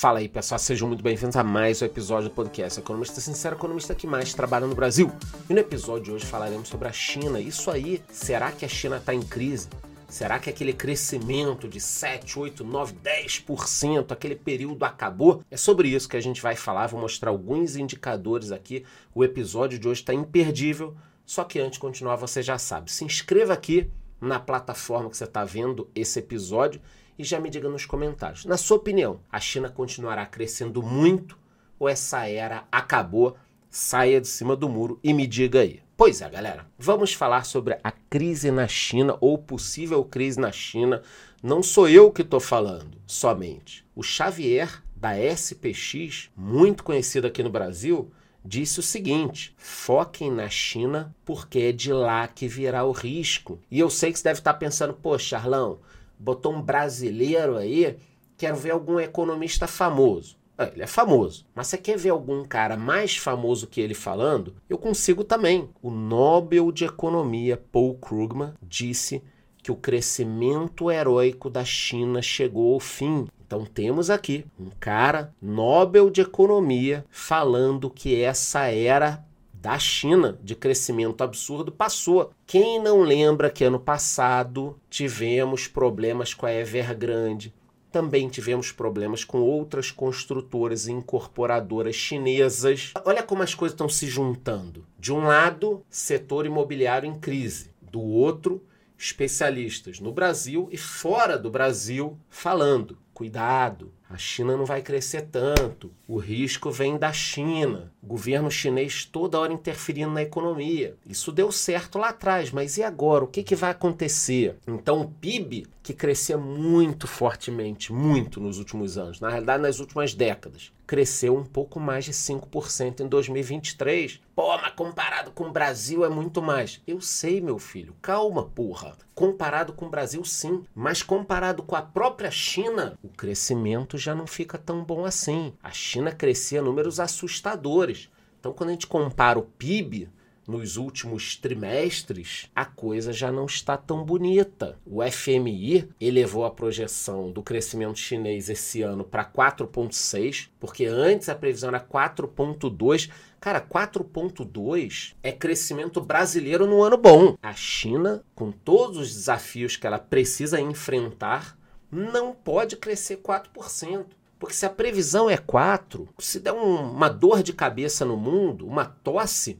Fala aí, pessoal, sejam muito bem-vindos a mais um episódio do podcast Economista Sincero, economista que mais trabalha no Brasil. E no episódio de hoje falaremos sobre a China. Isso aí, será que a China está em crise? Será que aquele crescimento de 7, 8, 9, 10%, aquele período acabou? É sobre isso que a gente vai falar, vou mostrar alguns indicadores aqui. O episódio de hoje está imperdível, só que antes de continuar, você já sabe. Se inscreva aqui na plataforma que você está vendo esse episódio e já me diga nos comentários. Na sua opinião, a China continuará crescendo muito ou essa era acabou? Saia de cima do muro e me diga aí. Pois é, galera, vamos falar sobre a crise na China ou possível crise na China. Não sou eu que estou falando somente. O Xavier da SPX, muito conhecido aqui no Brasil, disse o seguinte: foquem na China porque é de lá que virá o risco. E eu sei que você deve estar pensando, pô, Charlão, botou um brasileiro aí, quero ver algum economista famoso. É, ele é famoso, mas você quer ver algum cara mais famoso que ele falando? Eu consigo também. O Nobel de Economia Paul Krugman disse que o crescimento heróico da China chegou ao fim. Então temos aqui um cara Nobel de Economia falando que essa era da China de crescimento absurdo passou. Quem não lembra que ano passado tivemos problemas com a Evergrande, também tivemos problemas com outras construtoras e incorporadoras chinesas. Olha como as coisas estão se juntando. De um lado, setor imobiliário em crise. Do outro, especialistas no Brasil e fora do Brasil falando: cuidado, a China não vai crescer tanto. O risco vem da China. Governo chinês toda hora interferindo na economia. Isso deu certo lá atrás, mas e agora? O que, que vai acontecer? Então, o PIB, que crescia muito fortemente, muito nos últimos anos, na realidade, nas últimas décadas, cresceu um pouco mais de 5% em 2023. Pô, mas comparado com o Brasil é muito mais. Eu sei, meu filho. Calma, porra. Comparado com o Brasil, sim. Mas comparado com a própria China, o crescimento já não fica tão bom assim. A China crescia números assustadores. Então, quando a gente compara o PIB nos últimos trimestres, a coisa já não está tão bonita. O FMI elevou a projeção do crescimento chinês esse ano para 4,6, porque antes a previsão era 4,2. Cara, 4,2 é crescimento brasileiro no ano bom. A China, com todos os desafios que ela precisa enfrentar, não pode crescer 4%. Porque se a previsão é 4, se der um, uma dor de cabeça no mundo, uma tosse,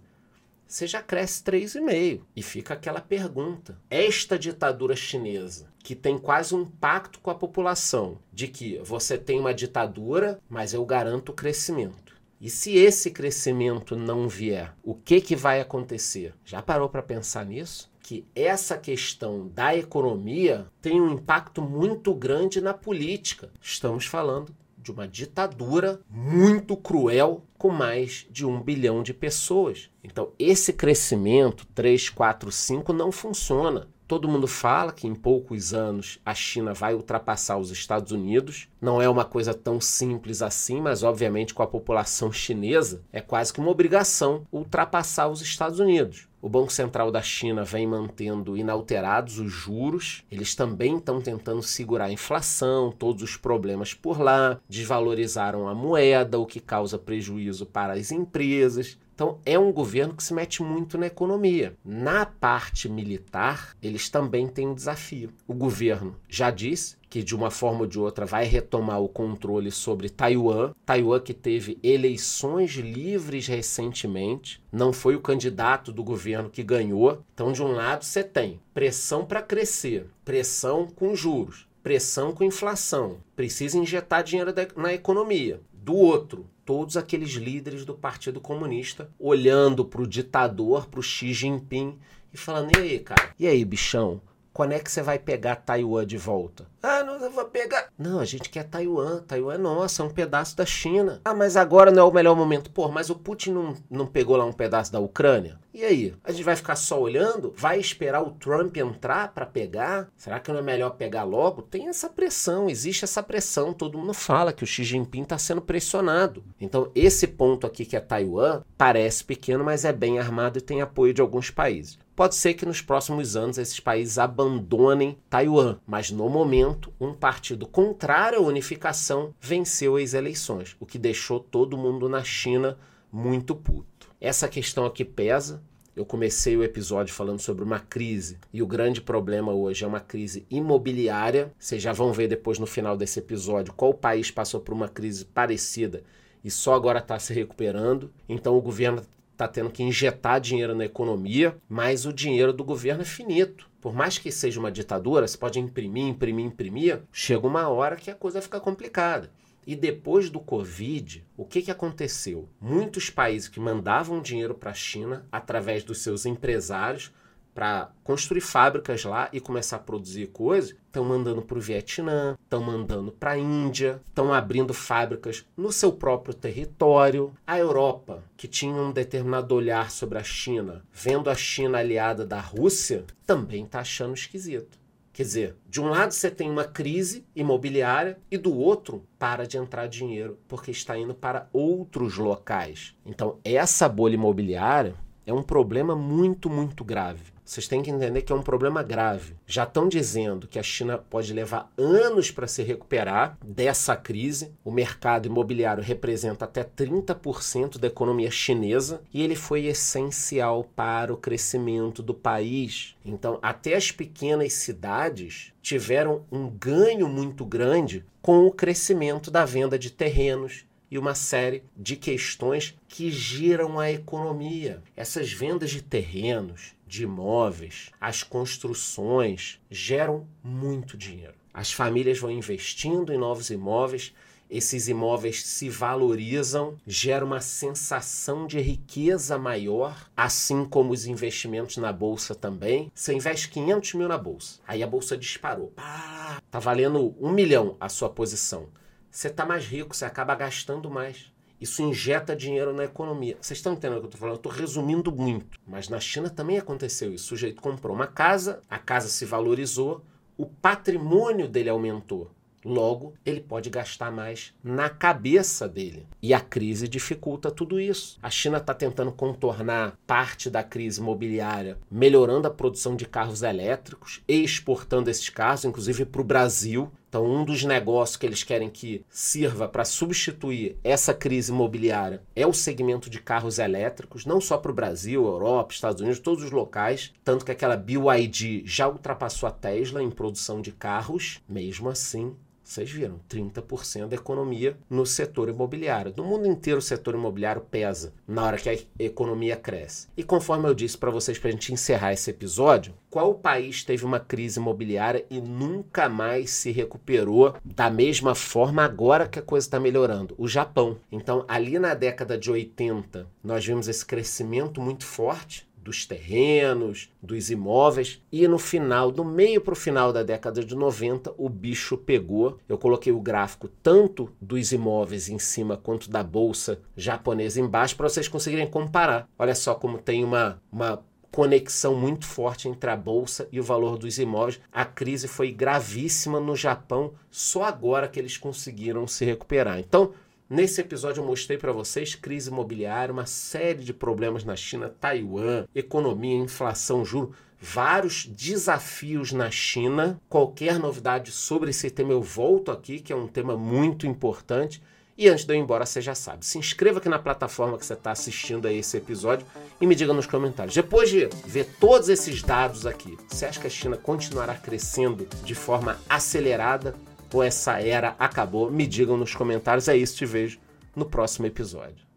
você já cresce 3,5. E fica aquela pergunta: esta ditadura chinesa, que tem quase um pacto com a população, de que você tem uma ditadura, mas eu garanto o crescimento. E se esse crescimento não vier, o que, que vai acontecer? Já parou para pensar nisso? que essa questão da economia tem um impacto muito grande na política. Estamos falando de uma ditadura muito cruel com mais de um bilhão de pessoas. Então, esse crescimento 3, 4, 5 não funciona. Todo mundo fala que em poucos anos a China vai ultrapassar os Estados Unidos. Não é uma coisa tão simples assim, mas obviamente com a população chinesa é quase que uma obrigação ultrapassar os Estados Unidos. O Banco Central da China vem mantendo inalterados os juros. Eles também estão tentando segurar a inflação, todos os problemas por lá, desvalorizaram a moeda, o que causa prejuízo para as empresas. Então, é um governo que se mete muito na economia. Na parte militar, eles também têm um desafio. O governo já disse que, de uma forma ou de outra, vai retomar o controle sobre Taiwan. Taiwan, que teve eleições livres recentemente, não foi o candidato do governo que ganhou. Então, de um lado, você tem pressão para crescer, pressão com juros, pressão com inflação, precisa injetar dinheiro na economia. Do outro, todos aqueles líderes do Partido Comunista olhando para o ditador, para o Xi Jinping e falando: e aí, cara? E aí, bichão? Quando é que você vai pegar Taiwan de volta? Ah, não eu vou pegar. Não, a gente quer Taiwan. Taiwan é nossa, é um pedaço da China. Ah, mas agora não é o melhor momento. Pô, mas o Putin não, não pegou lá um pedaço da Ucrânia? E aí? A gente vai ficar só olhando? Vai esperar o Trump entrar para pegar? Será que não é melhor pegar logo? Tem essa pressão, existe essa pressão. Todo mundo fala que o Xi Jinping está sendo pressionado. Então, esse ponto aqui que é Taiwan parece pequeno, mas é bem armado e tem apoio de alguns países. Pode ser que nos próximos anos esses países abandonem Taiwan, mas no momento, um partido contrário à unificação venceu as eleições, o que deixou todo mundo na China muito puto. Essa questão aqui pesa. Eu comecei o episódio falando sobre uma crise e o grande problema hoje é uma crise imobiliária. Vocês já vão ver depois no final desse episódio qual país passou por uma crise parecida e só agora está se recuperando. Então o governo está tendo que injetar dinheiro na economia, mas o dinheiro do governo é finito. Por mais que seja uma ditadura, você pode imprimir, imprimir, imprimir, chega uma hora que a coisa fica complicada. E depois do Covid, o que, que aconteceu? Muitos países que mandavam dinheiro para a China através dos seus empresários para construir fábricas lá e começar a produzir coisas, estão mandando para o Vietnã, estão mandando para a Índia, estão abrindo fábricas no seu próprio território. A Europa, que tinha um determinado olhar sobre a China, vendo a China aliada da Rússia, também está achando esquisito. Quer dizer, de um lado você tem uma crise imobiliária e do outro para de entrar dinheiro porque está indo para outros locais. Então, essa bolha imobiliária é um problema muito, muito grave. Vocês têm que entender que é um problema grave. Já estão dizendo que a China pode levar anos para se recuperar dessa crise. O mercado imobiliário representa até 30% da economia chinesa e ele foi essencial para o crescimento do país. Então, até as pequenas cidades tiveram um ganho muito grande com o crescimento da venda de terrenos, e uma série de questões que giram a economia. Essas vendas de terrenos, de imóveis, as construções geram muito dinheiro. As famílias vão investindo em novos imóveis, esses imóveis se valorizam, gera uma sensação de riqueza maior, assim como os investimentos na bolsa também. Você investe 500 mil na bolsa, aí a bolsa disparou, pá, tá valendo um milhão a sua posição você está mais rico, você acaba gastando mais. Isso injeta dinheiro na economia. Vocês estão entendendo o que eu estou falando? Eu estou resumindo muito. Mas na China também aconteceu isso. O sujeito comprou uma casa, a casa se valorizou, o patrimônio dele aumentou. Logo, ele pode gastar mais na cabeça dele. E a crise dificulta tudo isso. A China está tentando contornar parte da crise imobiliária, melhorando a produção de carros elétricos e exportando esses carros, inclusive para o Brasil. Então, um dos negócios que eles querem que sirva para substituir essa crise imobiliária é o segmento de carros elétricos, não só para o Brasil, Europa, Estados Unidos, todos os locais. Tanto que aquela BYD já ultrapassou a Tesla em produção de carros. Mesmo assim, vocês viram, 30% da economia no setor imobiliário. No mundo inteiro, o setor imobiliário pesa na hora que a economia cresce. E conforme eu disse para vocês, para a gente encerrar esse episódio, qual país teve uma crise imobiliária e nunca mais se recuperou da mesma forma agora que a coisa está melhorando? O Japão. Então, ali na década de 80, nós vimos esse crescimento muito forte dos terrenos, dos imóveis. E no final, do meio para o final da década de 90, o bicho pegou. Eu coloquei o gráfico tanto dos imóveis em cima quanto da bolsa japonesa embaixo para vocês conseguirem comparar. Olha só como tem uma, uma conexão muito forte entre a bolsa e o valor dos imóveis. A crise foi gravíssima no Japão, só agora que eles conseguiram se recuperar. Então, Nesse episódio eu mostrei para vocês crise imobiliária, uma série de problemas na China, Taiwan, economia, inflação, juro, vários desafios na China. Qualquer novidade sobre esse tema eu volto aqui, que é um tema muito importante. E antes de eu ir embora, você já sabe, se inscreva aqui na plataforma que você está assistindo a esse episódio e me diga nos comentários. Depois de ver todos esses dados aqui, você acha que a China continuará crescendo de forma acelerada ou essa era acabou? Me digam nos comentários. É isso, te vejo no próximo episódio.